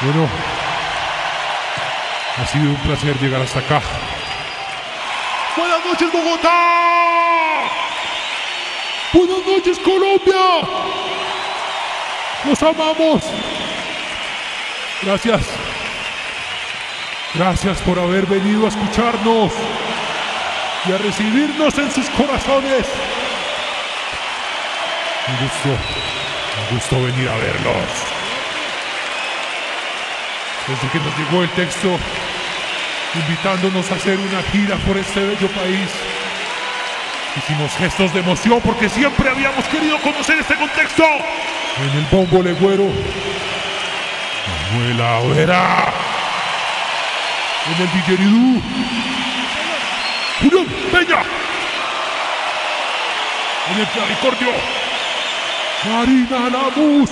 Bueno, ha sido un placer llegar hasta acá. Buenas noches, Bogotá. Buenas noches, Colombia. Los amamos. Gracias. Gracias por haber venido a escucharnos y a recibirnos en sus corazones. Un gusto, un gusto venir a verlos. Desde que nos llegó el texto invitándonos a hacer una gira por este bello país, hicimos gestos de emoción porque siempre habíamos querido conocer este contexto. En el bombo legüero, Manuela Oera. En el didgeridoo, Julián Peña. En el claricordio, Marina Lamus.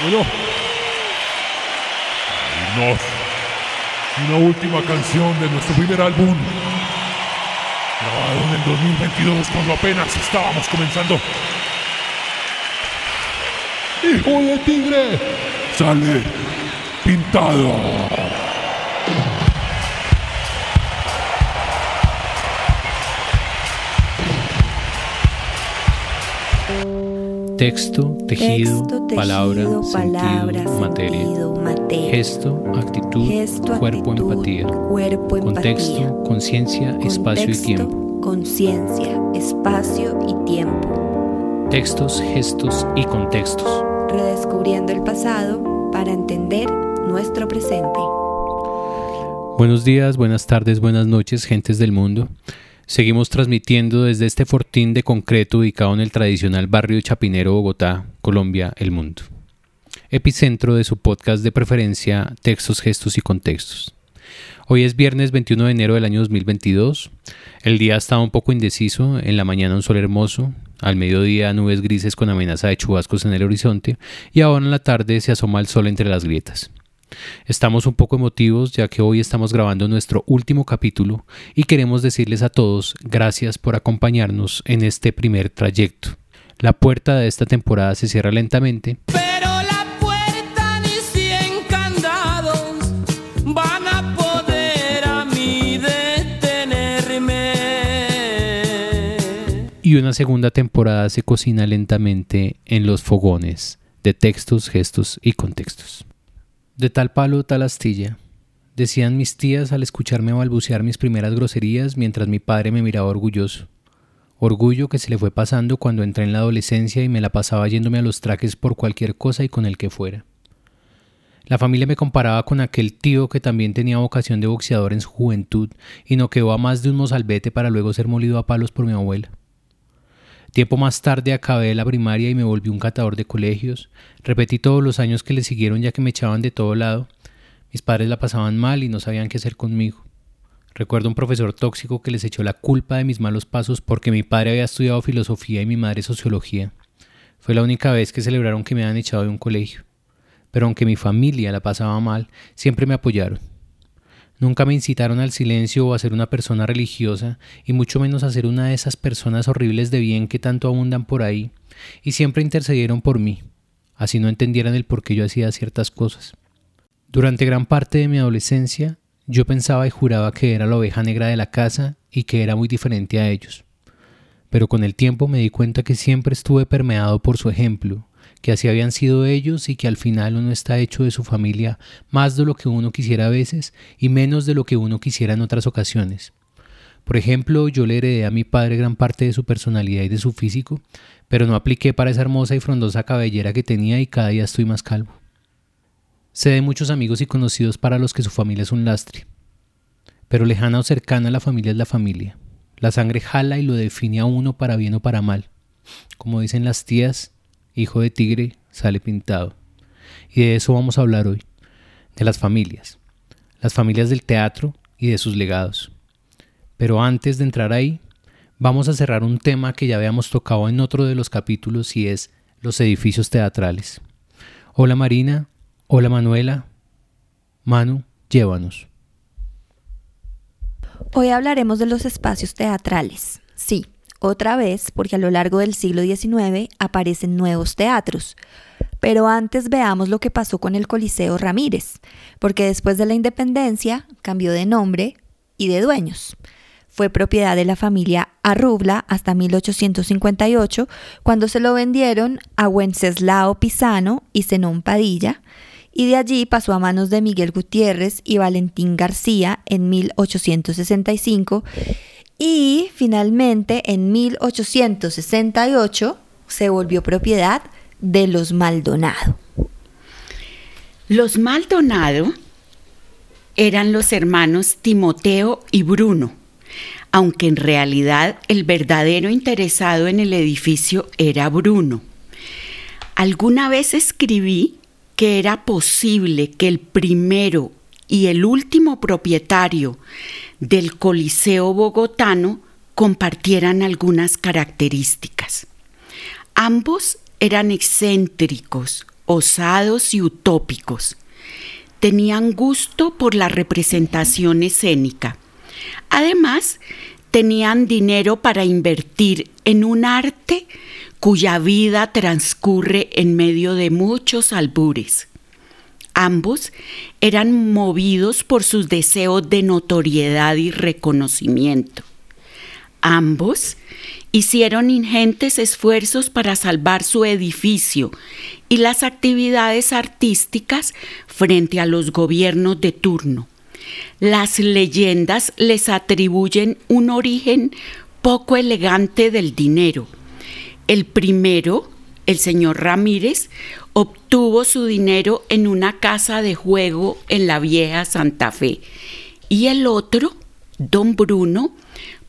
Bueno, irnos. Una última canción de nuestro primer álbum. Grabado en el 2022 cuando apenas estábamos comenzando. Hijo de tigre. Sale pintado. Texto, tejido, Texto, tejido, palabra, palabra, sentido, materia. sentido, Gesto, actitud, Gesto, cuerpo, actitud, empatía. Cuerpo, Contexto, empatía. conciencia, espacio y tiempo. Conciencia, espacio y tiempo. Textos, gestos y contextos. Redescubriendo el pasado para entender nuestro presente. Buenos días, buenas tardes, buenas noches, gentes del mundo. Seguimos transmitiendo desde este fortín de concreto ubicado en el tradicional barrio de Chapinero, Bogotá, Colombia, el mundo. Epicentro de su podcast de preferencia Textos, Gestos y Contextos. Hoy es viernes 21 de enero del año 2022. El día estaba un poco indeciso, en la mañana un sol hermoso, al mediodía nubes grises con amenaza de chubascos en el horizonte y ahora en la tarde se asoma el sol entre las grietas. Estamos un poco emotivos ya que hoy estamos grabando nuestro último capítulo y queremos decirles a todos gracias por acompañarnos en este primer trayecto. La puerta de esta temporada se cierra lentamente, y una segunda temporada se cocina lentamente en los fogones de textos, gestos y contextos. De tal palo, tal astilla, decían mis tías al escucharme balbucear mis primeras groserías mientras mi padre me miraba orgulloso. Orgullo que se le fue pasando cuando entré en la adolescencia y me la pasaba yéndome a los trajes por cualquier cosa y con el que fuera. La familia me comparaba con aquel tío que también tenía vocación de boxeador en su juventud y no quedó a más de un mozalbete para luego ser molido a palos por mi abuela. Tiempo más tarde acabé la primaria y me volví un catador de colegios. Repetí todos los años que le siguieron ya que me echaban de todo lado. Mis padres la pasaban mal y no sabían qué hacer conmigo. Recuerdo un profesor tóxico que les echó la culpa de mis malos pasos porque mi padre había estudiado filosofía y mi madre sociología. Fue la única vez que celebraron que me habían echado de un colegio. Pero aunque mi familia la pasaba mal, siempre me apoyaron. Nunca me incitaron al silencio o a ser una persona religiosa, y mucho menos a ser una de esas personas horribles de bien que tanto abundan por ahí, y siempre intercedieron por mí, así no entendieran el por qué yo hacía ciertas cosas. Durante gran parte de mi adolescencia, yo pensaba y juraba que era la oveja negra de la casa y que era muy diferente a ellos. Pero con el tiempo me di cuenta que siempre estuve permeado por su ejemplo, que así habían sido ellos y que al final uno está hecho de su familia más de lo que uno quisiera a veces y menos de lo que uno quisiera en otras ocasiones. Por ejemplo, yo le heredé a mi padre gran parte de su personalidad y de su físico, pero no apliqué para esa hermosa y frondosa cabellera que tenía y cada día estoy más calvo. Sé de muchos amigos y conocidos para los que su familia es un lastre, pero lejana o cercana la familia es la familia. La sangre jala y lo define a uno para bien o para mal. Como dicen las tías, hijo de tigre sale pintado. Y de eso vamos a hablar hoy, de las familias, las familias del teatro y de sus legados. Pero antes de entrar ahí, vamos a cerrar un tema que ya habíamos tocado en otro de los capítulos y es los edificios teatrales. Hola Marina, hola Manuela, Manu, llévanos. Hoy hablaremos de los espacios teatrales. Sí, otra vez, porque a lo largo del siglo XIX aparecen nuevos teatros. Pero antes veamos lo que pasó con el Coliseo Ramírez, porque después de la independencia cambió de nombre y de dueños. Fue propiedad de la familia Arrubla hasta 1858, cuando se lo vendieron a Wenceslao Pisano y Zenón Padilla, y de allí pasó a manos de Miguel Gutiérrez y Valentín García en 1865, y finalmente en 1868 se volvió propiedad de los Maldonado. Los Maldonado eran los hermanos Timoteo y Bruno, aunque en realidad el verdadero interesado en el edificio era Bruno. Alguna vez escribí que era posible que el primero y el último propietario del Coliseo bogotano compartieran algunas características. Ambos eran excéntricos, osados y utópicos. Tenían gusto por la representación escénica. Además, tenían dinero para invertir en un arte cuya vida transcurre en medio de muchos albures. Ambos eran movidos por sus deseos de notoriedad y reconocimiento. Ambos hicieron ingentes esfuerzos para salvar su edificio y las actividades artísticas frente a los gobiernos de turno. Las leyendas les atribuyen un origen poco elegante del dinero. El primero, el señor Ramírez, obtuvo su dinero en una casa de juego en la vieja Santa Fe y el otro, don Bruno,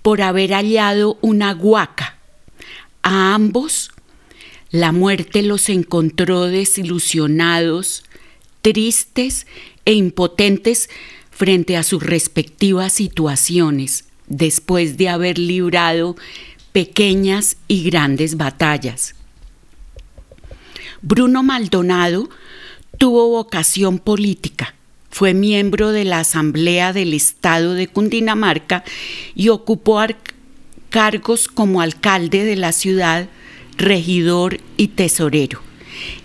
por haber hallado una guaca. A ambos la muerte los encontró desilusionados, tristes e impotentes frente a sus respectivas situaciones, después de haber librado pequeñas y grandes batallas. Bruno Maldonado tuvo vocación política fue miembro de la Asamblea del Estado de Cundinamarca y ocupó cargos como alcalde de la ciudad, regidor y tesorero.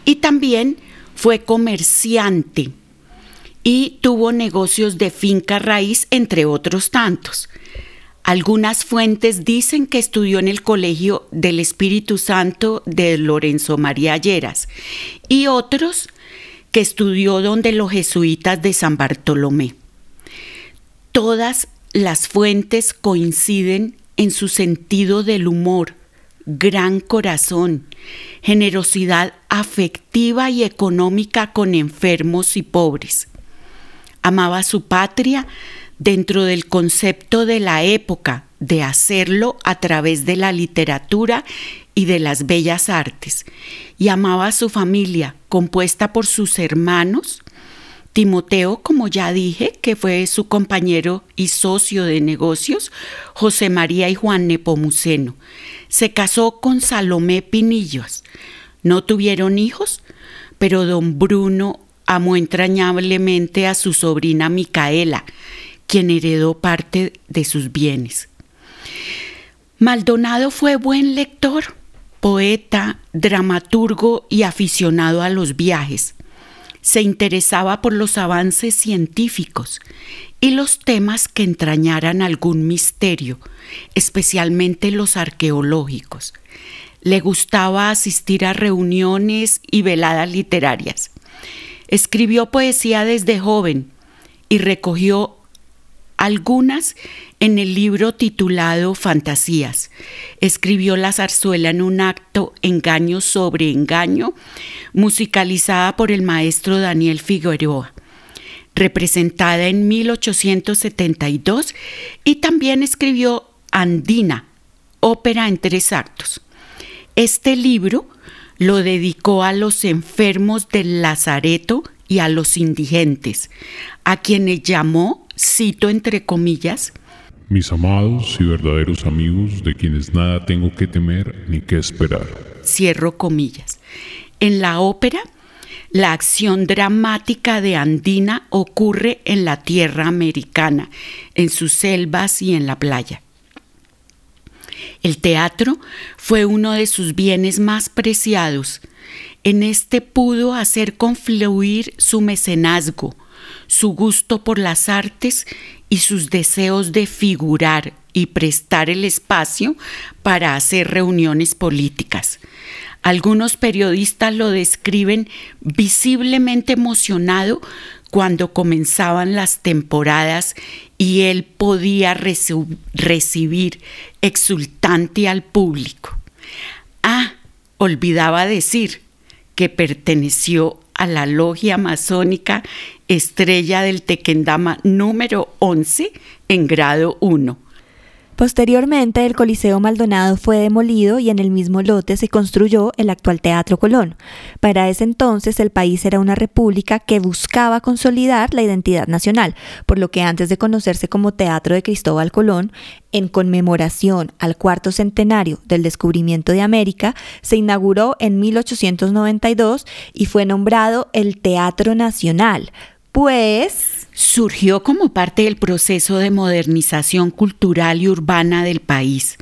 Y también fue comerciante y tuvo negocios de finca raíz, entre otros tantos. Algunas fuentes dicen que estudió en el Colegio del Espíritu Santo de Lorenzo María Lleras y otros que estudió donde los jesuitas de San Bartolomé. Todas las fuentes coinciden en su sentido del humor, gran corazón, generosidad afectiva y económica con enfermos y pobres. Amaba su patria dentro del concepto de la época de hacerlo a través de la literatura y de las bellas artes, y amaba a su familia, compuesta por sus hermanos, Timoteo, como ya dije, que fue su compañero y socio de negocios, José María y Juan Nepomuceno. Se casó con Salomé Pinillos. No tuvieron hijos, pero don Bruno amó entrañablemente a su sobrina Micaela, quien heredó parte de sus bienes. Maldonado fue buen lector poeta, dramaturgo y aficionado a los viajes. Se interesaba por los avances científicos y los temas que entrañaran algún misterio, especialmente los arqueológicos. Le gustaba asistir a reuniones y veladas literarias. Escribió poesía desde joven y recogió algunas en el libro titulado Fantasías. Escribió la zarzuela en un acto Engaño sobre Engaño, musicalizada por el maestro Daniel Figueroa, representada en 1872, y también escribió Andina, ópera en tres actos. Este libro lo dedicó a los enfermos del Lazareto y a los indigentes, a quienes llamó, cito entre comillas, mis amados y verdaderos amigos de quienes nada tengo que temer ni que esperar. Cierro comillas. En la ópera, la acción dramática de Andina ocurre en la tierra americana, en sus selvas y en la playa. El teatro fue uno de sus bienes más preciados En este pudo hacer confluir su mecenazgo, su gusto por las artes y sus deseos de figurar y prestar el espacio para hacer reuniones políticas. Algunos periodistas lo describen visiblemente emocionado cuando comenzaban las temporadas y él podía recibir exultante al público. Ah, olvidaba decir que perteneció a la logia masónica Estrella del Tequendama número 11 en grado 1 Posteriormente, el Coliseo Maldonado fue demolido y en el mismo lote se construyó el actual Teatro Colón. Para ese entonces, el país era una república que buscaba consolidar la identidad nacional, por lo que antes de conocerse como Teatro de Cristóbal Colón, en conmemoración al cuarto centenario del descubrimiento de América, se inauguró en 1892 y fue nombrado el Teatro Nacional, pues surgió como parte del proceso de modernización cultural y urbana del país.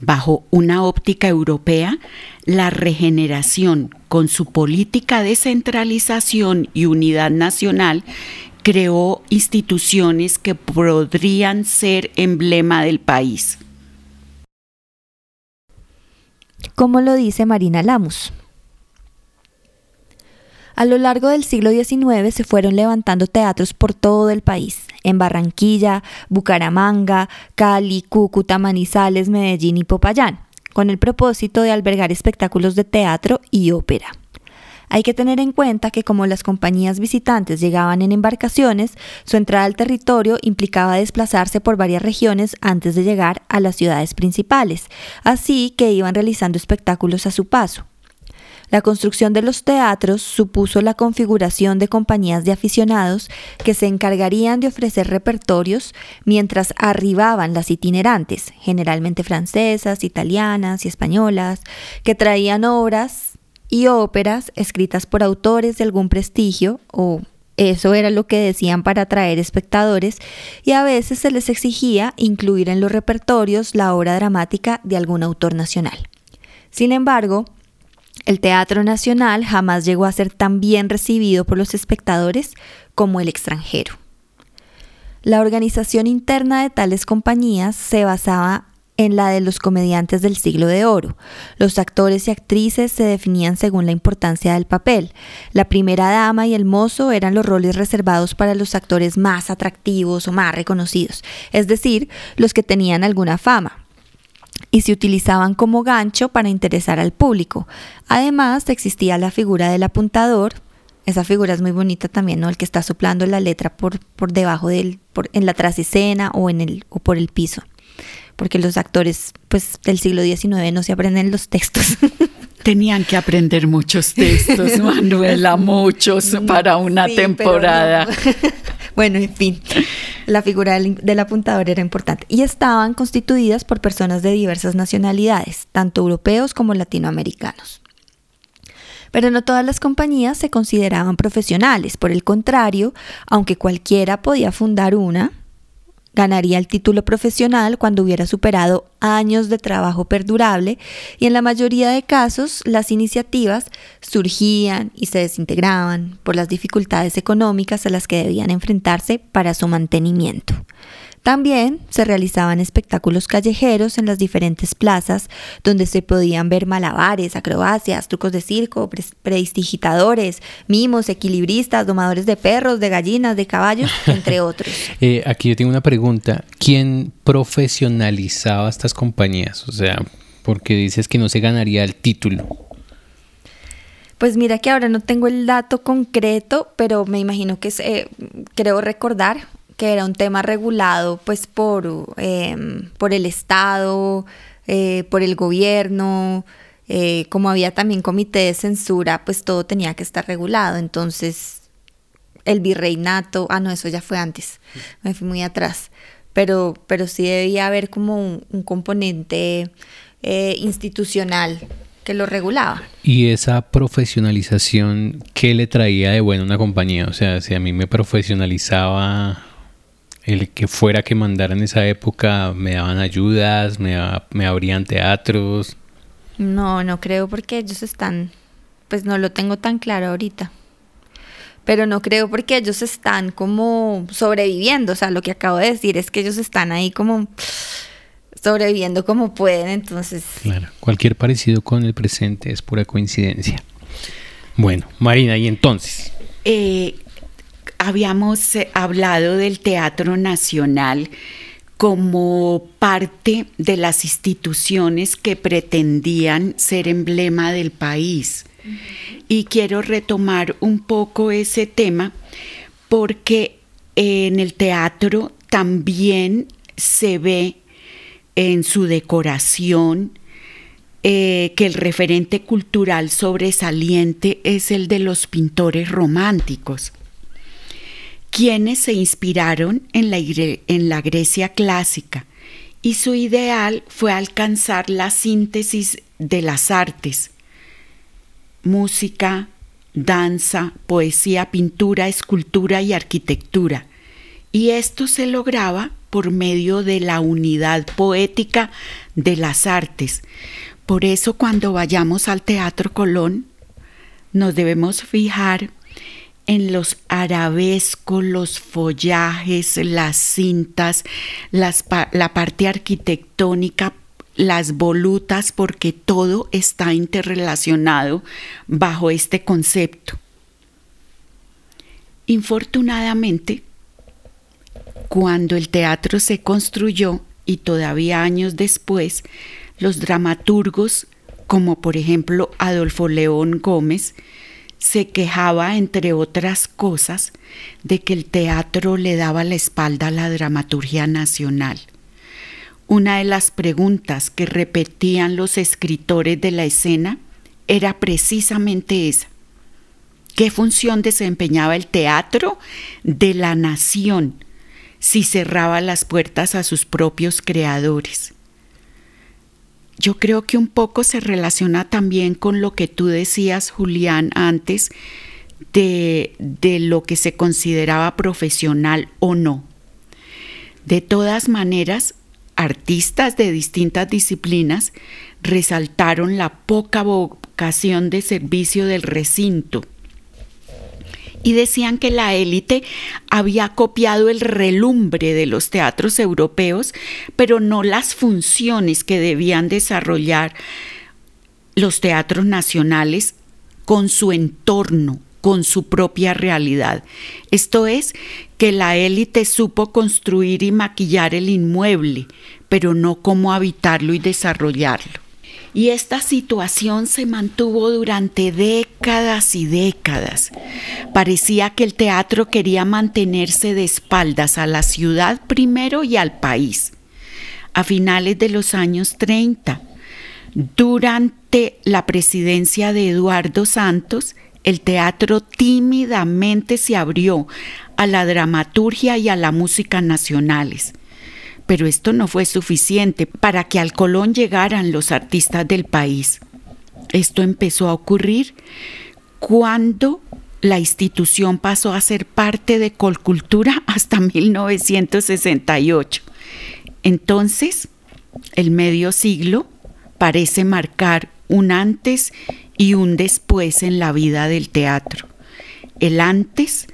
Bajo una óptica europea, la regeneración, con su política de centralización y unidad nacional, creó instituciones que podrían ser emblema del país. Como lo dice Marina Lamus. A lo largo del siglo XIX se fueron levantando teatros por todo el país, en Barranquilla, Bucaramanga, Cali, Cúcuta, Manizales, Medellín y Popayán, con el propósito de albergar espectáculos de teatro y ópera. Hay que tener en cuenta que como las compañías visitantes llegaban en embarcaciones, su entrada al territorio implicaba desplazarse por varias regiones antes de llegar a las ciudades principales, así que iban realizando espectáculos a su paso. La construcción de los teatros supuso la configuración de compañías de aficionados que se encargarían de ofrecer repertorios mientras arribaban las itinerantes, generalmente francesas, italianas y españolas, que traían obras y óperas escritas por autores de algún prestigio o eso era lo que decían para atraer espectadores y a veces se les exigía incluir en los repertorios la obra dramática de algún autor nacional. Sin embargo, el Teatro Nacional jamás llegó a ser tan bien recibido por los espectadores como el extranjero. La organización interna de tales compañías se basaba en la de los comediantes del siglo de oro. Los actores y actrices se definían según la importancia del papel. La primera dama y el mozo eran los roles reservados para los actores más atractivos o más reconocidos, es decir, los que tenían alguna fama y se utilizaban como gancho para interesar al público. Además, existía la figura del apuntador. Esa figura es muy bonita también, ¿no? El que está soplando la letra por, por debajo del, por, en la trasescena o en el, o por el piso. Porque los actores, pues, del siglo XIX no se aprenden los textos. Tenían que aprender muchos textos, Manuela, muchos para una temporada. bueno, en fin, la figura del, apuntador era importante. Y estaban constituidas por personas de diversas nacionalidades, tanto europeos como latinoamericanos. Pero no todas las compañías se consideraban profesionales, por el contrario, aunque cualquiera podía fundar una, Ganaría el título profesional cuando hubiera superado años de trabajo perdurable y en la mayoría de casos las iniciativas surgían y se desintegraban por las dificultades económicas a las que debían enfrentarse para su mantenimiento. También se realizaban espectáculos callejeros en las diferentes plazas donde se podían ver malabares, acrobacias, trucos de circo, predigitadores, mimos, equilibristas, domadores de perros, de gallinas, de caballos, entre otros. Eh, aquí yo tengo una pregunta. ¿Quién profesionalizaba estas compañías? O sea, porque dices que no se ganaría el título. Pues mira que ahora no tengo el dato concreto, pero me imagino que es, eh, creo recordar, que era un tema regulado pues por, em, por el Estado, eh, por el gobierno, eh, como había también comité de censura, pues todo tenía que estar regulado. Entonces, el virreinato, ah, no, eso ya fue antes, me fui muy atrás, pero, pero sí debía haber como un, componente eh, institucional que lo regulaba. ¿Y esa profesionalización qué le traía de bueno a una compañía? O sea, si a mí me profesionalizaba el que fuera que mandara en esa época me daban ayudas, me, me abrían teatros. No, no creo porque ellos están pues no lo tengo tan claro ahorita. Pero no creo porque ellos están como sobreviviendo. O sea, lo que acabo de decir es que ellos están ahí como sobreviviendo como pueden. Entonces, Claro, cualquier parecido con el presente es pura coincidencia. Bueno, Marina, y entonces, Eh, habíamos eh, hablado del Teatro Nacional como parte de las instituciones que pretendían ser emblema del país. Y quiero retomar un poco ese tema porque en el teatro también se ve en su decoración eh, que el referente cultural sobresaliente es el de los pintores románticos, quienes se inspiraron en la, Grecia clásica y su ideal fue alcanzar la síntesis de las artes, música, danza, poesía, pintura, escultura y arquitectura. Y esto se lograba por medio de la unidad poética de las artes. Por eso cuando vayamos al Teatro Colón, nos debemos fijar en los arabescos, los follajes, las cintas, la parte arquitectónica, las volutas, porque todo está interrelacionado bajo este concepto. Infortunadamente, cuando el teatro se construyó y todavía años después, los dramaturgos, como por ejemplo Adolfo León Gómez, se quejaba, entre otras cosas, de que el teatro le daba la espalda a la dramaturgia nacional. Una de las preguntas que repetían los escritores de la escena era precisamente esa. ¿Qué función desempeñaba el teatro de la nación si cerraba las puertas a sus propios creadores? Yo creo que un poco se relaciona también con lo que tú decías, Julián, antes de, de lo que se consideraba profesional o no. De todas maneras, artistas de distintas disciplinas resaltaron la poca vocación de servicio del recinto y decían que la élite había copiado el relumbre de los teatros europeos, pero no las funciones que debían desarrollar los teatros nacionales con su entorno, con su propia realidad. Esto es, que la élite supo construir y maquillar el inmueble, pero no cómo habitarlo y desarrollarlo. Y esta situación se mantuvo durante décadas y décadas. Parecía que el teatro quería mantenerse de espaldas a la ciudad primero y al país. A finales de los años 30, durante la presidencia de Eduardo Santos, el teatro tímidamente se abrió a la dramaturgia y a la música nacionales. Pero esto no fue suficiente para que al Colón llegaran los artistas del país. Esto empezó a ocurrir cuando la institución pasó a ser parte de Colcultura hasta 1968. Entonces, el medio siglo parece marcar un antes y un después en la vida del teatro. El antes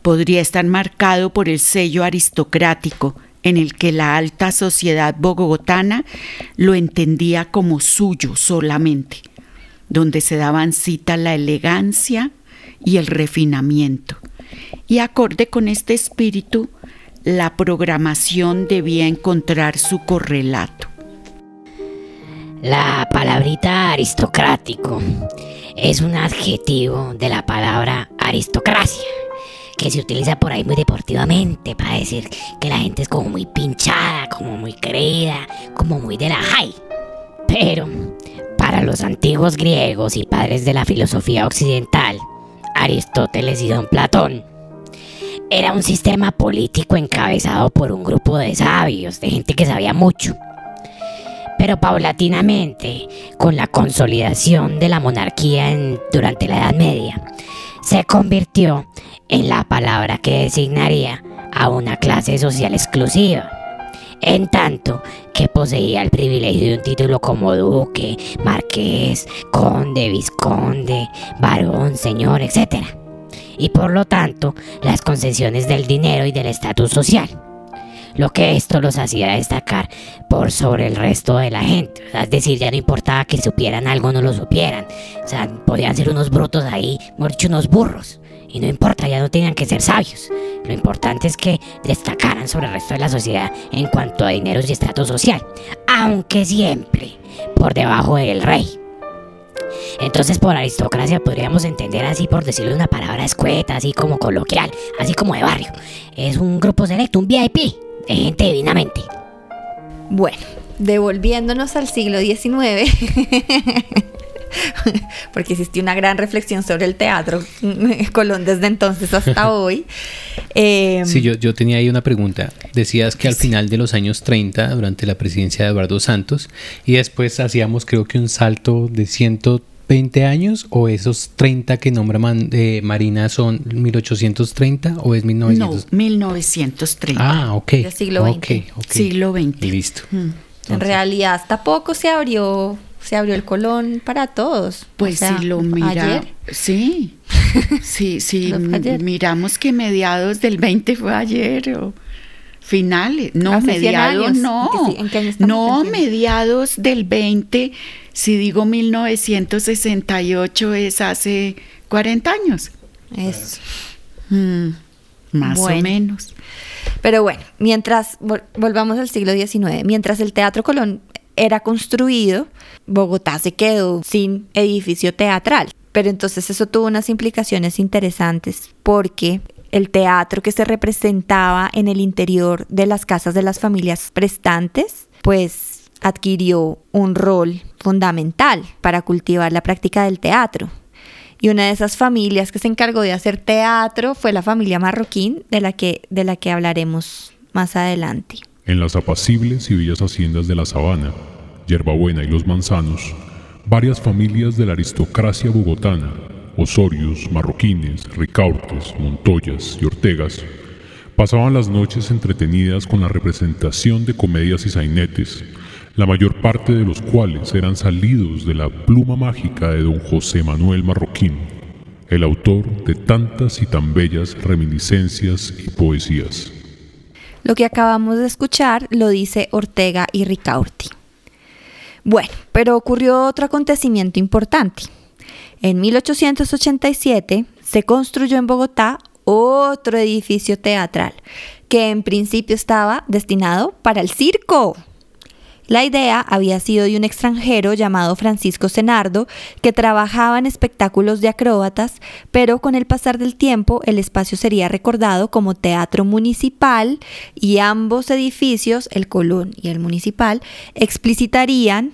podría estar marcado por el sello aristocrático en el que la alta sociedad bogotana lo entendía como suyo solamente, donde se daban cita la elegancia y el refinamiento. Y acorde con este espíritu, la programación debía encontrar su correlato. La palabrita aristocrático es un adjetivo de la palabra aristocracia, que se utiliza por ahí muy deportivamente para decir que la gente es como muy pinchada, como muy creída, como muy de la high. Pero para los antiguos griegos y padres de la filosofía occidental, Aristóteles y Don Platón, era un sistema político encabezado por un grupo de sabios, de gente que sabía mucho pero paulatinamente, con la consolidación de la monarquía durante la Edad Media, se convirtió en la palabra que designaría a una clase social exclusiva, en tanto que poseía el privilegio de un título como duque, marqués, conde, vizconde, varón, señor, etc. Y por lo tanto, las concesiones del dinero y del estatus social lo que esto los hacía destacar por sobre el resto de la gente. Es decir, ya no importaba que supieran algo o no lo supieran. O sea, podían ser unos brutos ahí, mejor dicho, unos burros. Y no importa, ya no tenían que ser sabios. Lo importante es que destacaran sobre el resto de la sociedad en cuanto a dineros y estrato social, aunque siempre por debajo del rey. Entonces por aristocracia podríamos entender así por decirle una palabra escueta, así como coloquial, así como de barrio. Es un grupo selecto, un VIP, gente divinamente. Bueno, devolviéndonos al siglo XIX, porque existió una gran reflexión sobre el teatro Colón desde entonces hasta hoy. Eh, Sí, yo, yo tenía ahí una pregunta. Decías que al final de los años 30, durante la presidencia de Eduardo Santos, y después hacíamos creo que un salto de 120 años, o esos 30 que nombra Man- eh, Marina son 1830 o es 1900? No, 1930. Ah, ok. Del siglo XX. Ok, ok. Siglo XX. Listo. en realidad hasta poco se abrió, se abrió el Colón para todos. Pues O sea, si lo mira, ayer. sí, sí, sí, ayer. miramos que mediados del 20 fue ayer o finales, no, Hace 100 mediados años. no, ¿En qué si- en qué año estamos? no, mediados del 20, si digo 1968 es hace 40 años, Eso. Mm, más Bueno. o menos. Pero bueno, mientras vol- volvamos al siglo XIX, mientras el Teatro Colón era construido, Bogotá se quedó sin edificio teatral. Pero entonces eso tuvo unas implicaciones interesantes porque el teatro que se representaba en el interior de las casas de las familias prestantes, pues adquirió un rol fundamental para cultivar la práctica del teatro. Y una de esas familias que se encargó de hacer teatro fue la familia Marroquín, de la que, de la que hablaremos más adelante. En las apacibles y bellas haciendas de la sabana, Yerbabuena y los Manzanos, varias familias de la aristocracia bogotana, Osorios, Marroquines, Ricaurtes, Montoyas y Ortegas, pasaban las noches entretenidas con la representación de comedias y sainetes, la mayor parte de los cuales eran salidos de la pluma mágica de don José Manuel Marroquín, el autor de tantas y tan bellas reminiscencias y poesías. Lo que acabamos de escuchar lo dice Ortega y Ricaurti. Bueno, pero ocurrió otro acontecimiento importante. En 1887 se construyó en Bogotá otro edificio teatral que en principio estaba destinado para el circo. La idea había sido de un extranjero llamado Francisco Senardo, que trabajaba en espectáculos de acróbatas, pero con el pasar del tiempo el espacio sería recordado como teatro municipal y ambos edificios, el Colón y el municipal, explicitarían,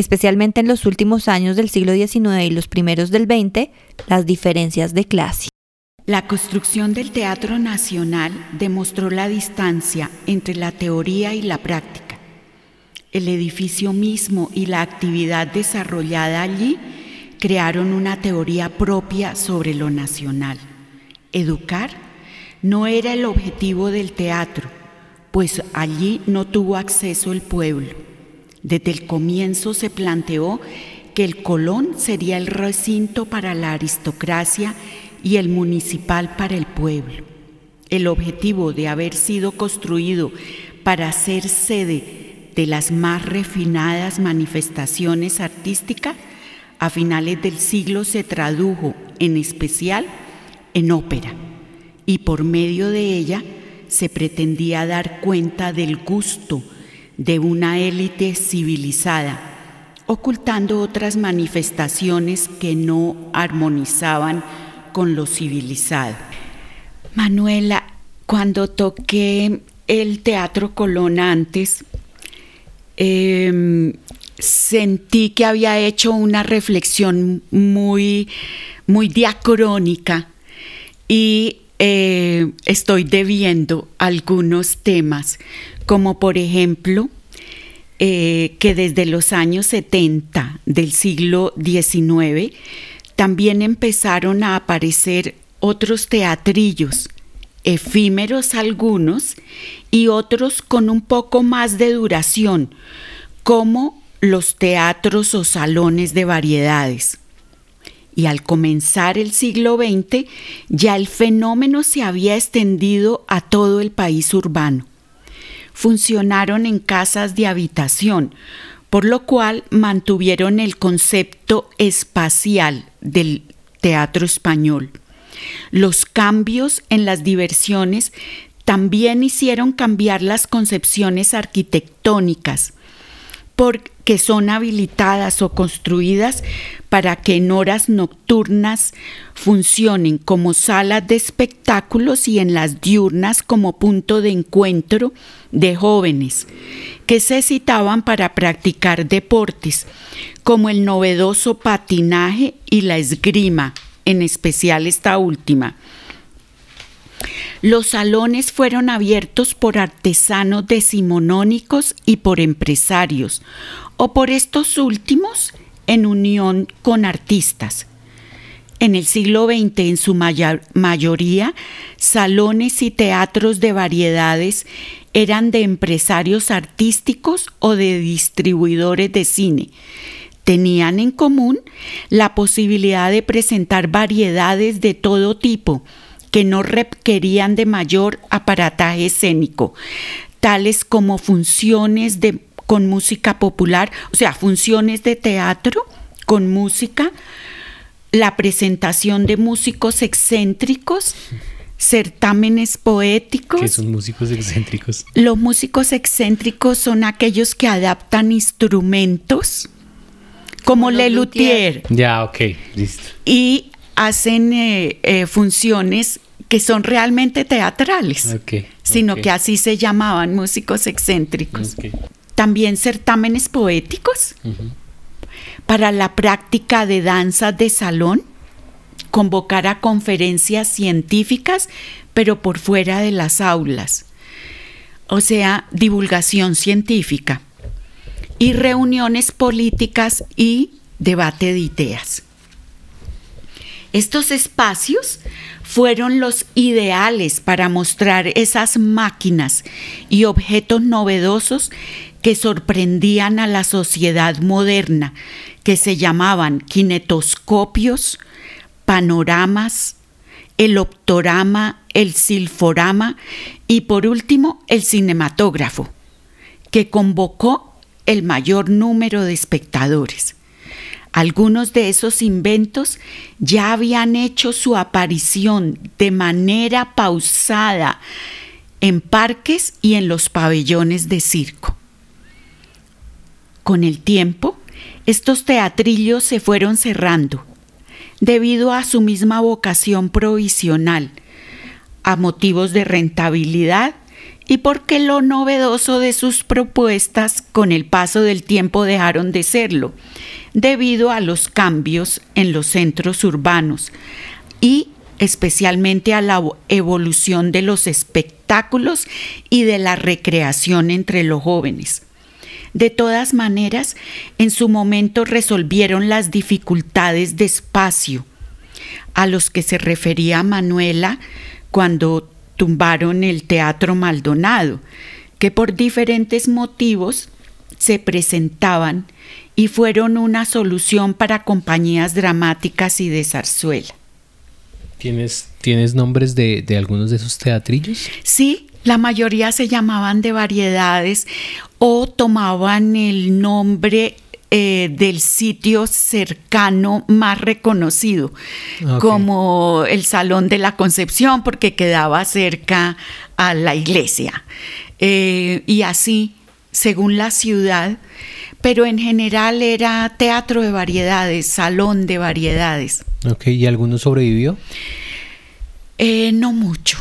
especialmente en los últimos años del siglo XIX y los primeros del XX, las diferencias de clase. La construcción del Teatro Nacional demostró la distancia entre la teoría y la práctica. El edificio mismo y la actividad desarrollada allí crearon una teoría propia sobre lo nacional. Educar no era el objetivo del teatro, pues allí no tuvo acceso el pueblo. Desde el comienzo se planteó que el Colón sería el recinto para la aristocracia y el municipal para el pueblo. El objetivo de haber sido construido para ser sede de las más refinadas manifestaciones artísticas, a finales del siglo se tradujo en especial en ópera y por medio de ella se pretendía dar cuenta del gusto de una élite civilizada, ocultando otras manifestaciones que no armonizaban con lo civilizado. Manuela, cuando toqué el Teatro Colón antes, eh, sentí que había hecho una reflexión muy, muy diacrónica y eh, estoy debiendo algunos temas, como por ejemplo eh, que desde los años 70 del siglo XIX también empezaron a aparecer otros teatrillos efímeros algunos y otros con un poco más de duración, como los teatros o salones de variedades. Y al comenzar el siglo XX ya el fenómeno se había extendido a todo el país urbano. Funcionaron en casas de habitación, por lo cual mantuvieron el concepto espacial del teatro español. Los cambios en las diversiones también hicieron cambiar las concepciones arquitectónicas, porque son habilitadas o construidas para que en horas nocturnas funcionen como salas de espectáculos y en las diurnas como punto de encuentro de jóvenes que se citaban para practicar deportes como el novedoso patinaje y la esgrima, en especial esta última. Los salones fueron abiertos por artesanos decimonónicos y por empresarios, o por estos últimos en unión con artistas. En el siglo XX, en su mayoría, salones y teatros de variedades eran de empresarios artísticos o de distribuidores de cine. Tenían en común la posibilidad de presentar variedades de todo tipo, que no requerían de mayor aparataje escénico, tales como funciones de, con música popular, o sea, funciones de teatro con música, la presentación de músicos excéntricos, certámenes poéticos. ¿Qué son músicos excéntricos? Los músicos excéntricos son aquellos que adaptan instrumentos, como, Como los Le Luthier, Ya, ok, listo. y hacen eh, eh, funciones que son realmente teatrales, sino que así se llamaban músicos excéntricos. También certámenes poéticos para la práctica de danza de salón, convocar a conferencias científicas, pero por fuera de las aulas, o sea, divulgación científica, y reuniones políticas y debate de ideas. Estos espacios fueron los ideales para mostrar esas máquinas y objetos novedosos que sorprendían a la sociedad moderna, que se llamaban kinetoscopios, panoramas, el optorama, el silforama y por último el cinematógrafo, que convocó el mayor número de espectadores. Algunos de esos inventos ya habían hecho su aparición de manera pausada en parques y en los pabellones de circo. Con el tiempo, estos teatrillos se fueron cerrando debido a su misma vocación provisional, a motivos de rentabilidad y porque lo novedoso de sus propuestas con el paso del tiempo dejaron de serlo, debido a los cambios en los centros urbanos y especialmente a la evolución de los espectáculos y de la recreación entre los jóvenes. De todas maneras, en su momento resolvieron las dificultades de espacio a los que se refería Manuela cuando tumbaron el Teatro Maldonado, que por diferentes motivos se presentaban y fueron una solución para compañías dramáticas y de zarzuela. ¿Tienes, ¿Tienes nombres de, de algunos de esos teatrillos? Sí, la mayoría se llamaban de variedades o tomaban el nombre eh, del sitio cercano más reconocido, Ok. como el Salón de la Concepción, porque quedaba cerca a la iglesia. Eh, y así, según la ciudad, pero en general era teatro de variedades, salón de variedades. Ok, ¿y alguno sobrevivió? Eh, no mucho.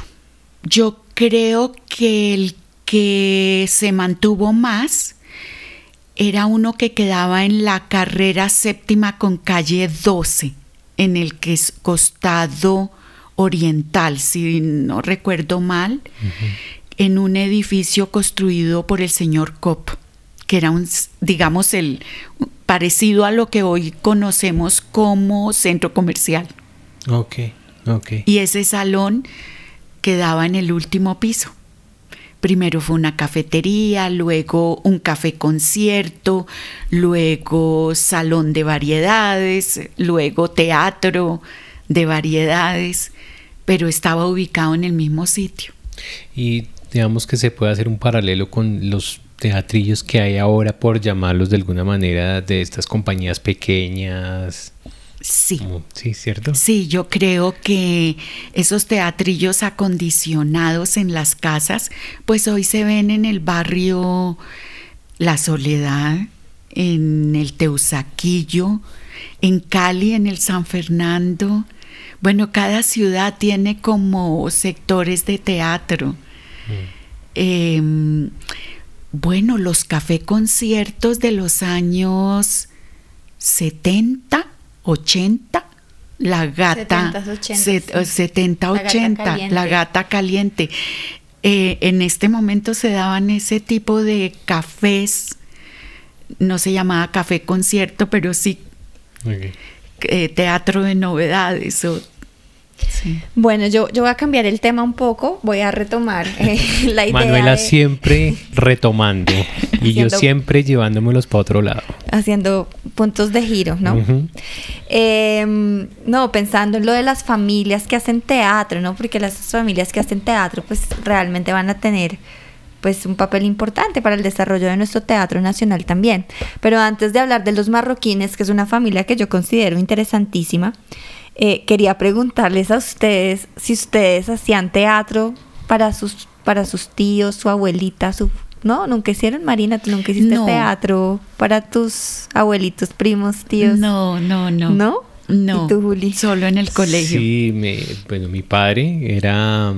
Yo creo que el que se mantuvo más era uno que quedaba en la carrera séptima con calle 12, en el que es costado oriental, si no recuerdo mal, en un edificio construido por el señor Cop, que era un, digamos, el parecido a lo que hoy conocemos como centro comercial. Ok, ok. Y ese salón quedaba en el último piso. Primero fue una cafetería, luego un café concierto, luego salón de variedades, luego teatro de variedades, pero estaba ubicado en el mismo sitio. Y digamos que se puede hacer un paralelo con los teatrillos que hay ahora, por llamarlos de alguna manera, de estas compañías pequeñas. Sí. Sí, ¿cierto? Sí, yo creo que esos teatrillos acondicionados en las casas, pues hoy se ven en el barrio La Soledad, en el Teusaquillo, en Cali, en el San Fernando. Bueno, cada ciudad tiene como sectores de teatro. Em, bueno, los café conciertos de los años 70, 80, la gata, 70s, 80s, set- sí. 70, La gata 80, caliente. la gata caliente. Eh, en este momento se daban ese tipo de cafés, no se llamaba café concierto, pero sí Ok. eh, teatro de novedades. o- sí. Bueno, yo, yo voy a cambiar el tema un poco, voy a retomar eh, la idea Manuela de- siempre retomando y yo siempre llevándomelos para otro lado. haciendo puntos de giro, ¿no? Eh, no, pensando en lo de las familias que hacen teatro, ¿no? Porque las familias que hacen teatro, pues realmente van a tener pues un papel importante para el desarrollo de nuestro teatro nacional también. Pero antes de hablar de los marroquines, que es una familia que yo considero interesantísima, eh, quería preguntarles a ustedes si ustedes hacían teatro para sus para sus tíos, su abuelita, su no, nunca hicieron Marina, tú nunca hiciste No. teatro para tus abuelitos, primos, tíos. No, no, no. ¿No? No. ¿Y tú, Juli? Solo en el colegio. Sí, me, bueno, mi padre era,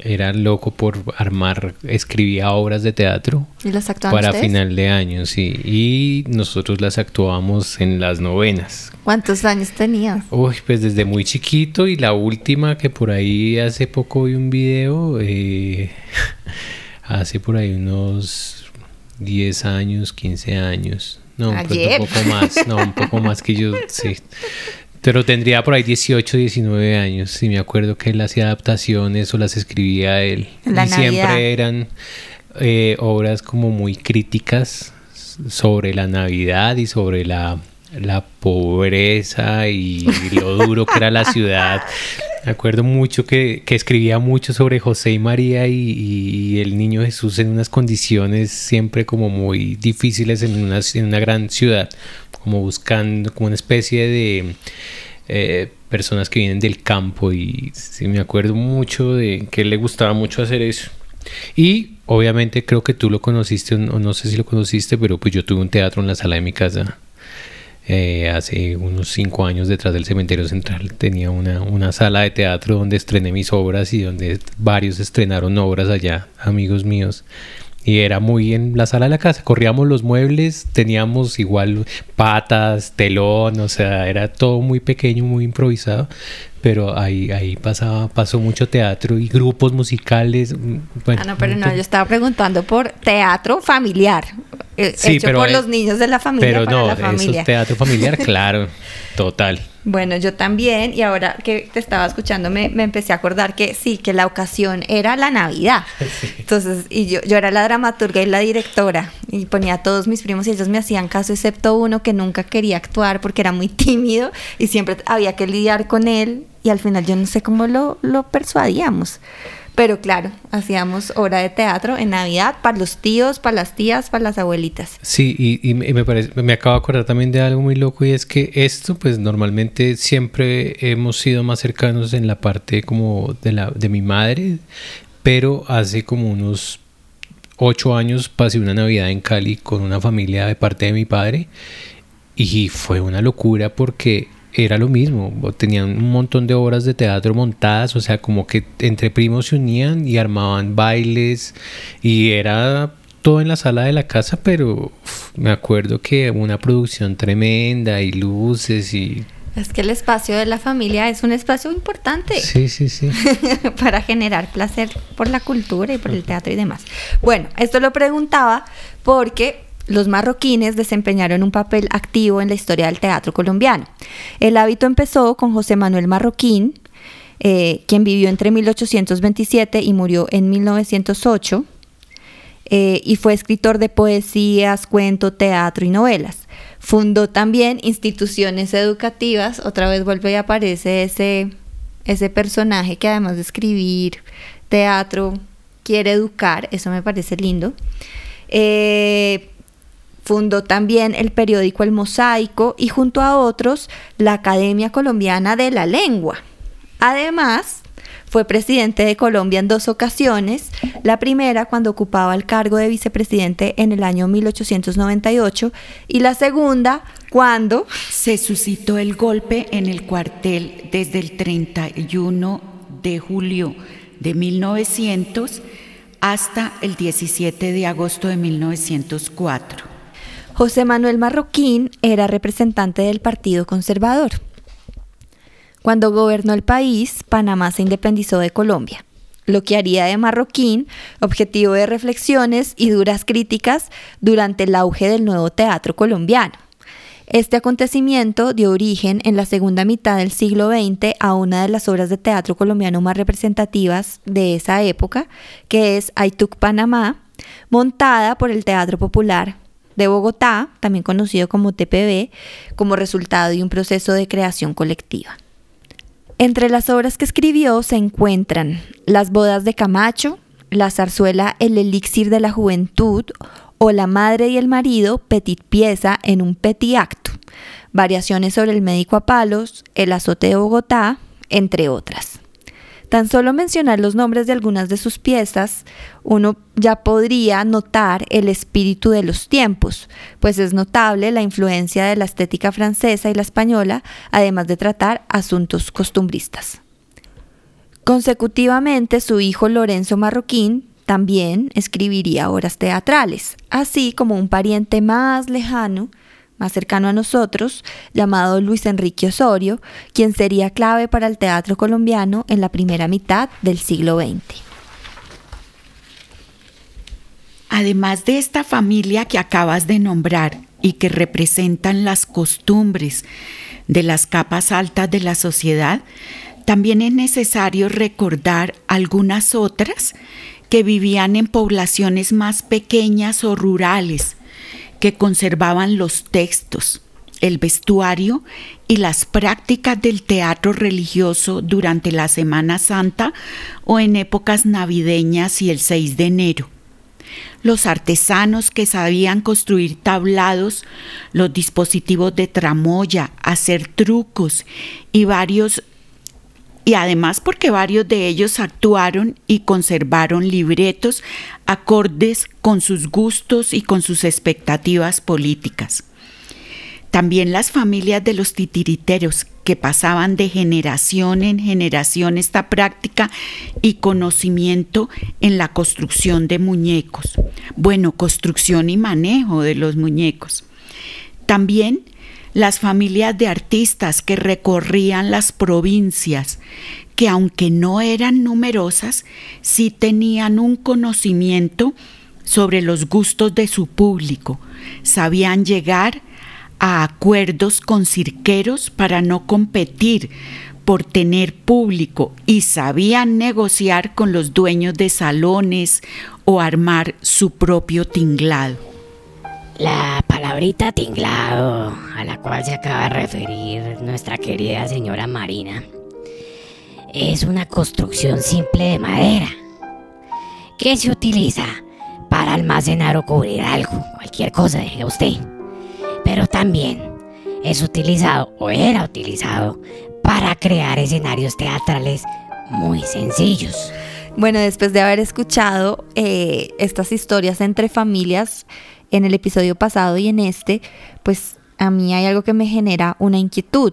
era loco por armar, escribía obras de teatro ¿Y las actuaban para ustedes? final de año, sí, y nosotros las actuábamos en las novenas. ¿Cuántos años tenías? Uy, pues desde muy chiquito y la última que por ahí hace poco vi un video, eh, hace por ahí unos 10 años, 15 años. No, pues un poco más, no, un poco más que yo, sí. Pero tendría por ahí 18, 19 años. Y me acuerdo que él hacía adaptaciones o las escribía él. La y Navidad. siempre eran eh, obras como muy críticas sobre la Navidad y sobre la, la pobreza y lo duro que era la ciudad. Me acuerdo mucho que, que escribía mucho sobre José y María y, el niño Jesús en unas condiciones siempre como muy difíciles en una, en una gran ciudad, como buscando como una especie de eh, personas que vienen del campo y sí, me acuerdo mucho de que le gustaba mucho hacer eso. Y obviamente creo que tú lo conociste, o no sé si lo conociste, pero pues yo tuve un teatro en la sala de mi casa eh, hace unos cinco años detrás del cementerio central. Tenía una, una sala de teatro donde estrené mis obras y donde varios estrenaron obras allá, amigos míos. Y era muy en la sala de la casa. Corríamos los muebles, teníamos igual patas, telón, o sea, era todo muy pequeño, muy improvisado. Pero ahí, ahí pasaba, pasó mucho teatro y grupos musicales. mm, Bueno, ah, no, pero no, yo estaba preguntando por teatro familiar. Eh, Sí, hecho pero, por los niños de la familia Pero para no, la eso familia. es teatro familiar, claro, total. Bueno, yo también, y ahora que te estaba escuchando, me, me empecé a acordar que sí, que la ocasión era la Navidad. Entonces, y yo, yo era la dramaturga y la directora, y ponía a todos mis primos y ellos me hacían caso, excepto uno que nunca quería actuar porque era muy tímido y siempre había que lidiar con él, y al final yo no sé cómo lo, lo persuadíamos. Pero claro, hacíamos obra de teatro en Navidad para los tíos, para las tías, para las abuelitas. Sí, y, me parece, me acabo de acordar también de algo muy loco y es que esto, pues normalmente siempre hemos sido más cercanos en la parte como de la de mi madre, pero hace como unos ocho años pasé una Navidad en Cali con una familia de parte de mi padre y fue una locura porque era lo mismo, tenían un montón de obras de teatro montadas, o sea, como que entre primos se unían y armaban bailes y era todo en la sala de la casa, pero uf, me acuerdo que una producción tremenda y luces y... Es que el espacio de la familia es un espacio importante. Sí, sí, sí. para generar placer por la cultura y por el teatro y demás. Bueno, esto lo preguntaba porque los marroquines desempeñaron un papel activo en la historia del teatro colombiano. El hábito empezó con José Manuel Marroquín, eh, quien vivió entre 1827 y murió en 1908, eh, y fue escritor de poesías, cuento, teatro y novelas. Fundó también instituciones educativas, otra vez vuelve y aparece ese, ese personaje que además de escribir teatro, quiere educar, eso me parece lindo. Eh, fundó también el periódico El Mosaico y junto a otros la Academia Colombiana de la Lengua. Además, fue presidente de Colombia en dos ocasiones, la primera cuando ocupaba el cargo de vicepresidente en el año 1898 y la segunda cuando se suscitó el golpe en el cuartel desde el 31 de julio de 1900 hasta el 17 de agosto de 1904. José Manuel Marroquín era representante del Partido Conservador. Cuando gobernó el país, Panamá se independizó de Colombia, lo que haría de Marroquín objetivo de reflexiones y duras críticas durante el auge del nuevo teatro colombiano. Este acontecimiento dio origen en la segunda mitad del siglo XX a una de las obras de teatro colombiano más representativas de esa época, que es Aituk Panamá, montada por el Teatro Popular de Bogotá, también conocido como TPB, como resultado de un proceso de creación colectiva. Entre las obras que escribió se encuentran Las bodas de Camacho, la zarzuela El elixir de la juventud o La madre y el marido, petit pieza en un petit acto, variaciones sobre el médico a palos, El azote de Bogotá, entre otras. Tan solo mencionar los nombres de algunas de sus piezas, uno ya podría notar el espíritu de los tiempos, pues es notable la influencia de la estética francesa y la española, además de tratar asuntos costumbristas. Consecutivamente, su hijo Lorenzo Marroquín también escribiría obras teatrales, así como un pariente más lejano, más cercano a nosotros, llamado Luis Enrique Osorio, quien sería clave para el teatro colombiano en la primera mitad del siglo XX. Además de esta familia que acabas de nombrar y que representan las costumbres de las capas altas de la sociedad, también es necesario recordar algunas otras que vivían en poblaciones más pequeñas o rurales, que conservaban los textos, el vestuario y las prácticas del teatro religioso durante la Semana Santa o en épocas navideñas y el 6 de enero. Los artesanos que sabían construir tablados, los dispositivos de tramoya, hacer trucos y varios y además porque varios de ellos actuaron y conservaron libretos acordes con sus gustos y con sus expectativas políticas. También las familias de los titiriteros que pasaban de generación en generación esta práctica y conocimiento en la construcción de muñecos. Bueno, construcción y manejo de los muñecos. También las familias de artistas que recorrían las provincias, que aunque no eran numerosas, sí tenían un conocimiento sobre los gustos de su público, sabían llegar a acuerdos con cirqueros para no competir por tener público y sabían negociar con los dueños de salones o armar su propio tinglado. La palabrita tinglado a la cual se acaba de referir nuestra querida señora Marina es una construcción simple de madera que se utiliza para almacenar o cubrir algo, cualquier cosa, diga usted. Pero también es utilizado o era utilizado para crear escenarios teatrales muy sencillos. Bueno, después de haber escuchado eh, estas historias entre familias, en el episodio pasado y en este, pues a mí hay algo que me genera una inquietud.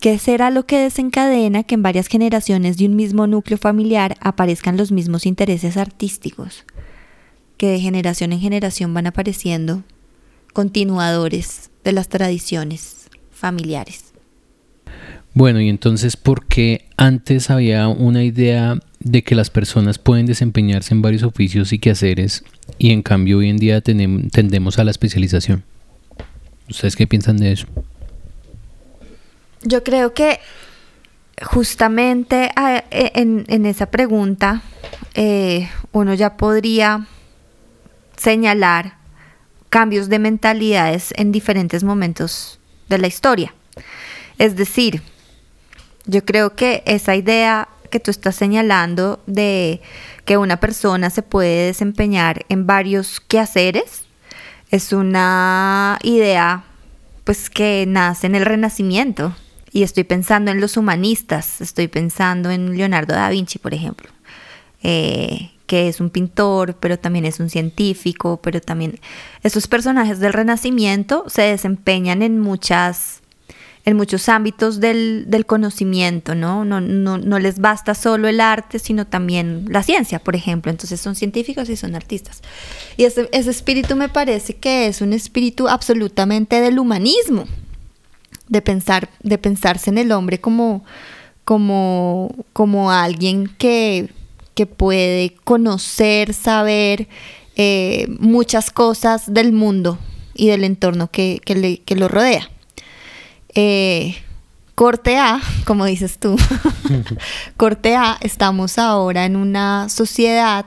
¿Qué será lo que desencadena que en varias generaciones de un mismo núcleo familiar aparezcan los mismos intereses artísticos? Que de generación en generación van apareciendo continuadores de las tradiciones familiares. Bueno, y entonces, ¿por qué antes había una idea de que las personas pueden desempeñarse en varios oficios y quehaceres y en cambio hoy en día tendemos a la especialización. ¿Ustedes qué piensan de eso? Yo creo que justamente a- e- en, en esa pregunta eh, uno ya podría señalar cambios de mentalidades en diferentes momentos de la historia. Es decir, yo creo que esa idea que tú estás señalando de que una persona se puede desempeñar en varios quehaceres es una idea pues que nace en el Renacimiento. Y estoy pensando en los humanistas, estoy pensando en Leonardo da Vinci, por ejemplo, eh, que es un pintor, pero también es un científico, pero también esos personajes del Renacimiento se desempeñan en muchas en muchos ámbitos del, del conocimiento, ¿no? No, ¿no? no les basta solo el arte, sino también la ciencia, por ejemplo. Entonces son científicos y son artistas. Y ese, ese espíritu me parece que es un espíritu absolutamente del humanismo, de, pensar, de pensarse en el hombre como, como, como alguien que, que puede conocer, saber eh, muchas cosas del mundo y del entorno que, que, le, que lo rodea. Eh, corte A, como dices tú, corte A, estamos ahora en una sociedad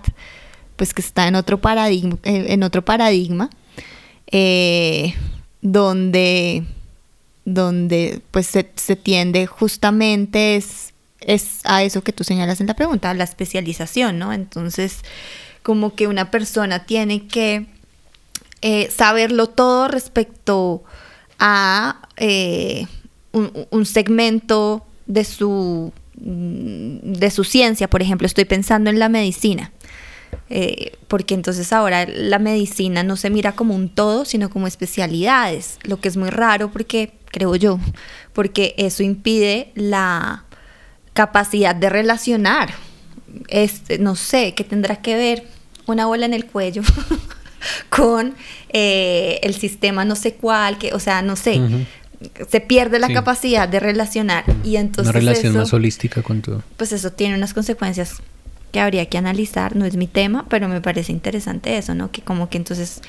pues que está en otro paradigma, eh, en otro paradigma eh, donde, donde pues se, tiende justamente es, es a eso que tú señalas en la pregunta, la especialización, ¿no? Entonces, como que una persona tiene que saberlo todo respecto eh, un, segmento de su, mm, de su ciencia, por ejemplo, estoy pensando en la medicina. Eh, porque entonces ahora la medicina no se mira como un todo, sino como especialidades, lo que es muy raro porque, creo yo, porque eso impide la capacidad de relacionar. Este, no sé, ¿qué tendrá que ver una bola en el cuello con eh, el sistema no sé cuál, que, o sea, no sé, se pierde la Sí. capacidad de relacionar y entonces Una relación eso, más holística con todo. pues eso tiene unas consecuencias que habría que analizar, no es mi tema, pero me parece interesante eso, ¿no? Que como que entonces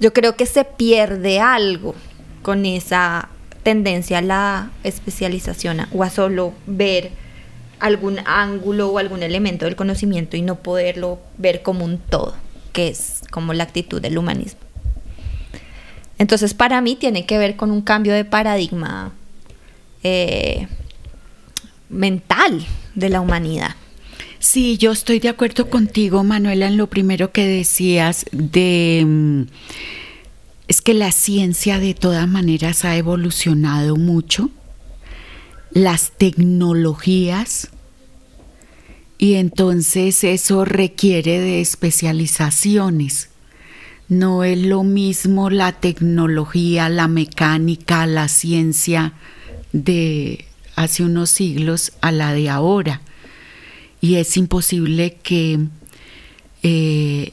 yo creo que se pierde algo con esa tendencia a la especialización a- o a solo ver algún ángulo o algún elemento del conocimiento y no poderlo ver como un todo, que es como la actitud del humanismo. Entonces, para mí tiene que ver con un cambio de paradigma eh, mental de la humanidad. Sí, yo estoy de acuerdo contigo, Manuela, en lo primero que decías de... mm, Es que la ciencia de todas maneras ha evolucionado mucho, las tecnologías, y entonces eso requiere de especializaciones. No es lo mismo la tecnología, la mecánica, la ciencia de hace unos siglos a la de ahora. Y es imposible que eh,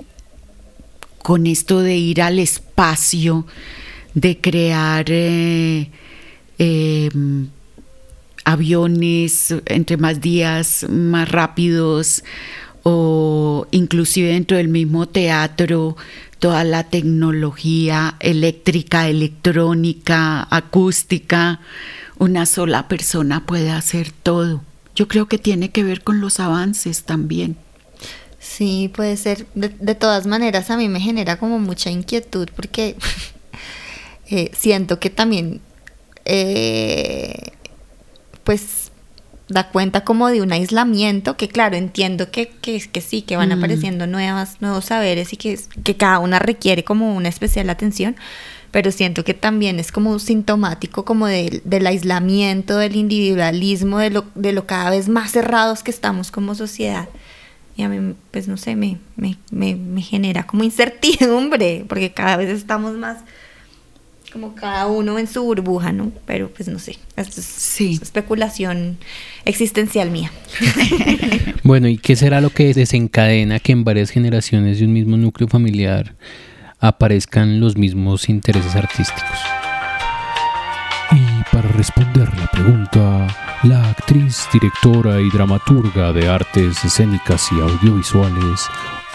con esto de ir al espacio, de crear eh, eh, aviones entre más días, más rápidos, o inclusive dentro del mismo teatro, toda la tecnología eléctrica, electrónica, acústica, una sola persona puede hacer todo. Yo creo que tiene que ver con los avances también. Sí, puede ser. De, de todas maneras, a mí me genera como mucha inquietud porque eh, siento que también, eh, pues, da cuenta como de un aislamiento que, claro, entiendo que, que, que sí, que van Mm. apareciendo nuevas, nuevos saberes y que, que cada una requiere como una especial atención, pero siento que también es como sintomático como del, del aislamiento, del individualismo, de lo, de lo cada vez más cerrados que estamos como sociedad. Y a mí, pues no sé, me, me, me, me genera como incertidumbre, porque cada vez estamos más como cada uno en su burbuja, ¿no? Pero pues no sé, esto es Sí. especulación existencial mía. Bueno, ¿y qué será lo que desencadena que en varias generaciones de un mismo núcleo familiar aparezcan los mismos intereses artísticos? Y para responder la pregunta, la actriz, directora y dramaturga de artes escénicas y audiovisuales,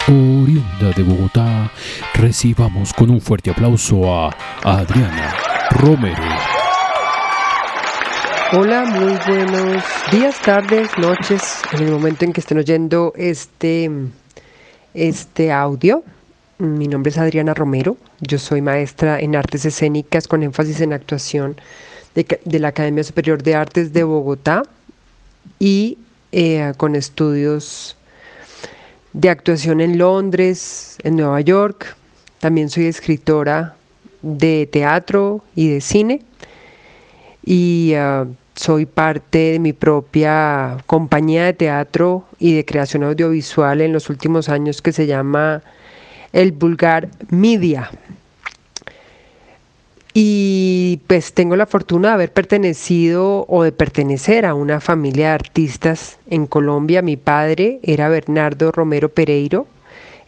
oriunda de Bogotá, recibamos con un fuerte aplauso a Adriana Romero. Hola, muy buenos días, tardes, noches, en el momento en que estén oyendo este, este audio. Mi nombre es Adriana Romero, yo soy maestra en artes escénicas con énfasis en actuación de, la Academia Superior de Artes de Bogotá y eh, con estudios de actuación en Londres, en Nueva York. También soy escritora de teatro y de cine y ah, soy parte de mi propia compañía de teatro y de creación audiovisual en los últimos años que se llama El Vulgar Media. Y pues tengo la fortuna de haber pertenecido o de pertenecer a una familia de artistas en Colombia. Mi padre era Bernardo Romero Pereiro,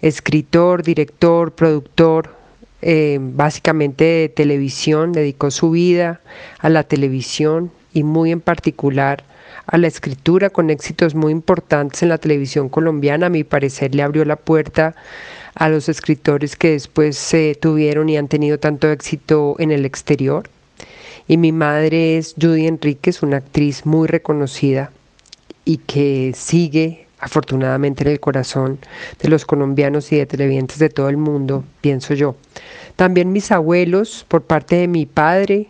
escritor, director, productor, eh, básicamente de televisión, dedicó su vida a la televisión y muy en particular a la escritura con éxitos muy importantes en la televisión colombiana. A mi parecer le abrió la puerta a los escritores que después se tuvieron y han tenido tanto éxito en el exterior. Y mi madre es Judy Enríquez, una actriz muy reconocida y que sigue afortunadamente en el corazón de los colombianos y de televidentes de todo el mundo, pienso yo. También mis abuelos, por parte de mi padre,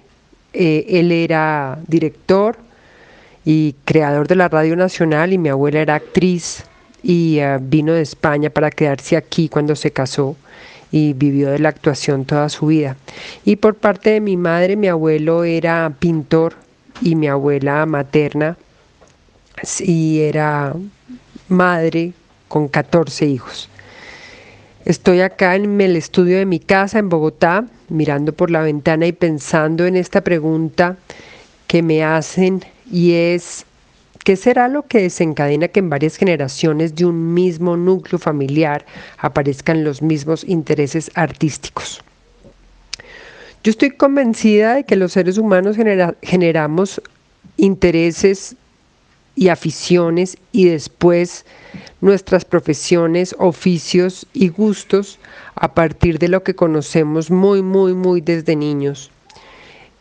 eh, él era director y creador de la Radio Nacional y mi abuela era actriz y eh, vino de España para quedarse aquí cuando se casó y vivió de la actuación toda su vida. Y por parte de mi madre, mi abuelo era pintor y mi abuela materna sí era madre con 14 hijos. Estoy acá en el estudio de mi casa en Bogotá, mirando por la ventana y pensando en esta pregunta que me hacen y es, ¿qué será lo que desencadena que en varias generaciones de un mismo núcleo familiar aparezcan los mismos intereses artísticos? Yo estoy convencida de que los seres humanos genera- generamos intereses y aficiones y después nuestras profesiones, oficios y gustos a partir de lo que conocemos muy, muy, muy desde niños.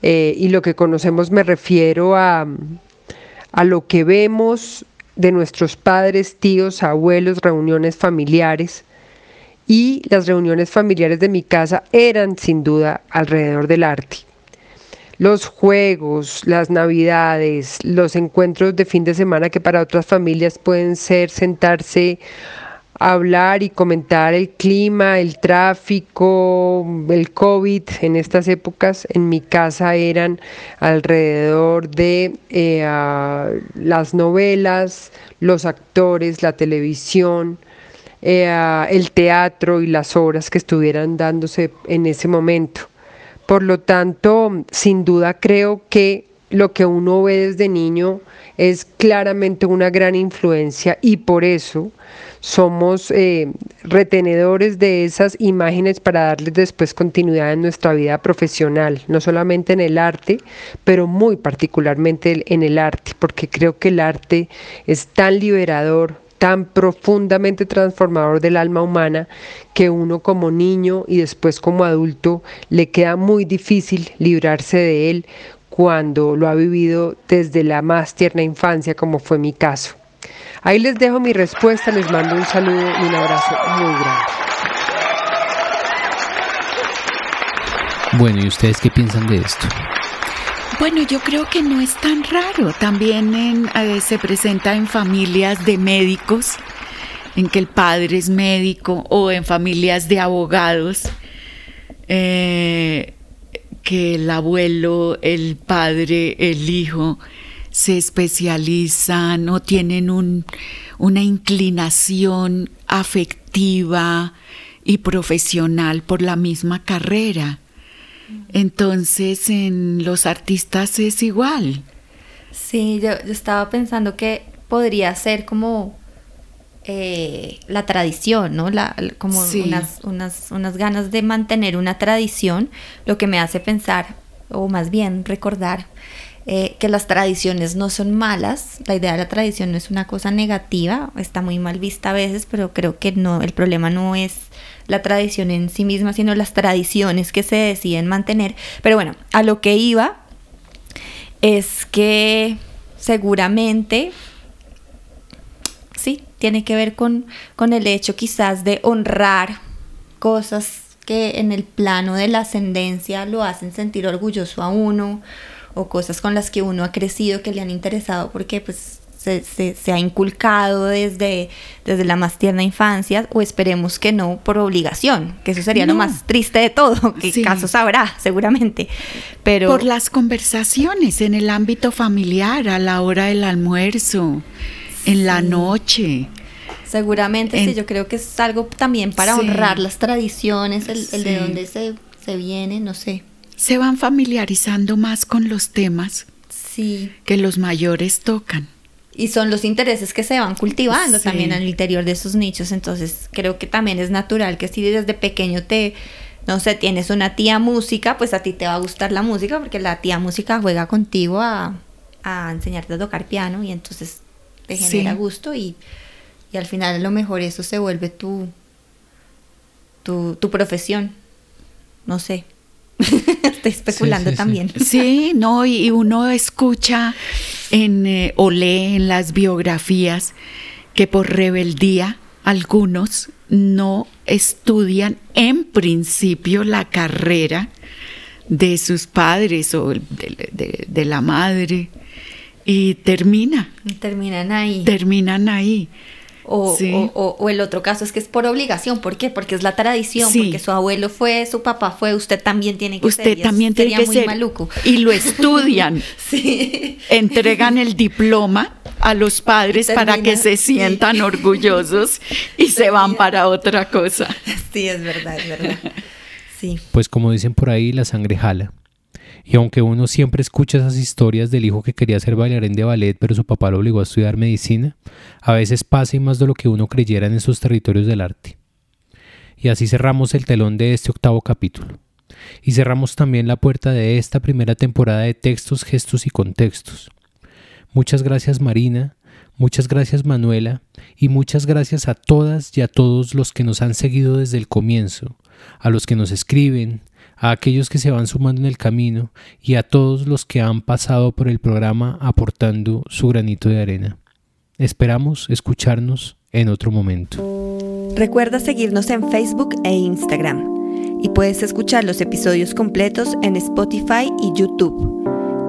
Eh, y lo que conocemos me refiero a, a lo que vemos de nuestros padres, tíos, abuelos, reuniones familiares. Y las reuniones familiares de mi casa eran sin duda alrededor del arte los juegos, las navidades, los encuentros de fin de semana que para otras familias pueden ser sentarse hablar y comentar el clima, el tráfico, el COVID en estas épocas. En mi casa eran alrededor de eh, las novelas, los actores, la televisión, eh, el teatro y las obras que estuvieran dándose en ese momento. Por lo tanto, sin duda creo que lo que uno ve desde niño es claramente una gran influencia y por eso somos eh, retenedores de esas imágenes para darles después continuidad en nuestra vida profesional, no solamente en el arte, pero muy particularmente en el arte, porque creo que el arte es tan liberador, tan profundamente transformador del alma humana que uno como niño y después como adulto le queda muy difícil librarse de él cuando lo ha vivido desde la más tierna infancia como fue mi caso. Ahí les dejo mi respuesta, les mando un saludo y un abrazo muy grande. Bueno, ¿y ustedes qué piensan de esto? Bueno, yo creo que no es tan raro. También en, eh, se presenta en familias de médicos, en que el padre es médico, o en familias de abogados, eh, que el abuelo, el padre, el hijo se especializan o tienen un, una inclinación afectiva y profesional por la misma carrera. Entonces en los artistas es igual. Sí, yo, yo estaba pensando que podría ser como eh, la tradición, ¿no? La, como Sí. unas, unas, unas ganas de mantener una tradición, lo que me hace pensar, o más bien recordar, eh, que las tradiciones no son malas. La idea de la tradición no es una cosa negativa, está muy mal vista a veces, pero creo que no, el problema no es la tradición en sí misma, sino las tradiciones que se deciden mantener. Pero bueno, a lo que iba es que seguramente, tiene que ver con, con el hecho quizás de honrar cosas que en el plano de la ascendencia lo hacen sentir orgulloso a uno o cosas con las que uno ha crecido que le han interesado porque pues se, se- se ha inculcado desde, desde la más tierna infancia o esperemos que no por obligación, que eso sería lo más triste de todo, que Sí. casos habrá seguramente, pero Por las conversaciones en el ámbito familiar, a la hora del almuerzo, en la noche. seguramente en- sí, yo creo que es algo también para Sí. honrar las tradiciones, el, el de dónde se, se viene, no sé. Se van familiarizando más con los temas Sí. que los mayores tocan. Y son los intereses que se van cultivando Sí. también al interior de esos nichos. Entonces creo que también es natural que si desde pequeño te, no sé, tienes una tía música, pues a ti te va a gustar la música porque la tía música juega contigo a, a enseñarte a tocar piano y entonces te Sí. genera gusto y, y al final a lo mejor eso se vuelve tu, tu, tu profesión. No sé. Estoy especulando sí, sí. también. Sí, no, y y uno escucha en, eh, o lee en las biografías que por rebeldía algunos no estudian en principio la carrera de sus padres o de- de la madre y termina, Terminan ahí. terminan ahí. O, Sí. o- o- o el otro caso es que es por obligación. ¿Por qué? Porque es la tradición, Sí. porque su abuelo fue, su papá fue, usted también tiene que ser. y Usted también tiene sería que muy ser. maluco. Y lo estudian. Sí. entregan el diploma a los padres para que se sí. sientan orgullosos y se van para otra cosa. Sí, es verdad, es verdad. Sí. Pues como dicen por ahí, la sangre jala. Y aunque uno siempre escucha esas historias del hijo que quería ser bailarín de ballet, pero su papá lo obligó a estudiar medicina, a veces pasa y más de lo que uno creyera en esos territorios del arte. Y así cerramos el telón de este octavo capítulo. Y cerramos también la puerta de esta primera temporada de textos, gestos y contextos. Muchas gracias Marina, muchas gracias Manuela y muchas gracias a todas y a todos los que nos han seguido desde el comienzo, a los que nos escriben, a aquellos que se van sumando en el camino y a todos los que han pasado por el programa aportando su granito de arena. Esperamos escucharnos en otro momento. Recuerda seguirnos en Facebook e Instagram. Y puedes escuchar los episodios completos en Spotify y YouTube.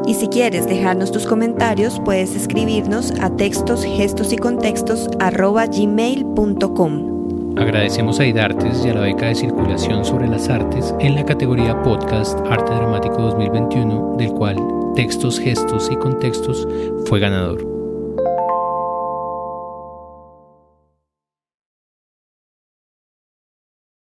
Y si quieres dejarnos tus comentarios, puedes escribirnos a textos, gestos y contextos gmail.com. Agradecemos a IDARTES y a la beca de circulación sobre las artes en la categoría Podcast Arte Dramático 2021, del cual Textos, Gestos y Contextos fue ganador.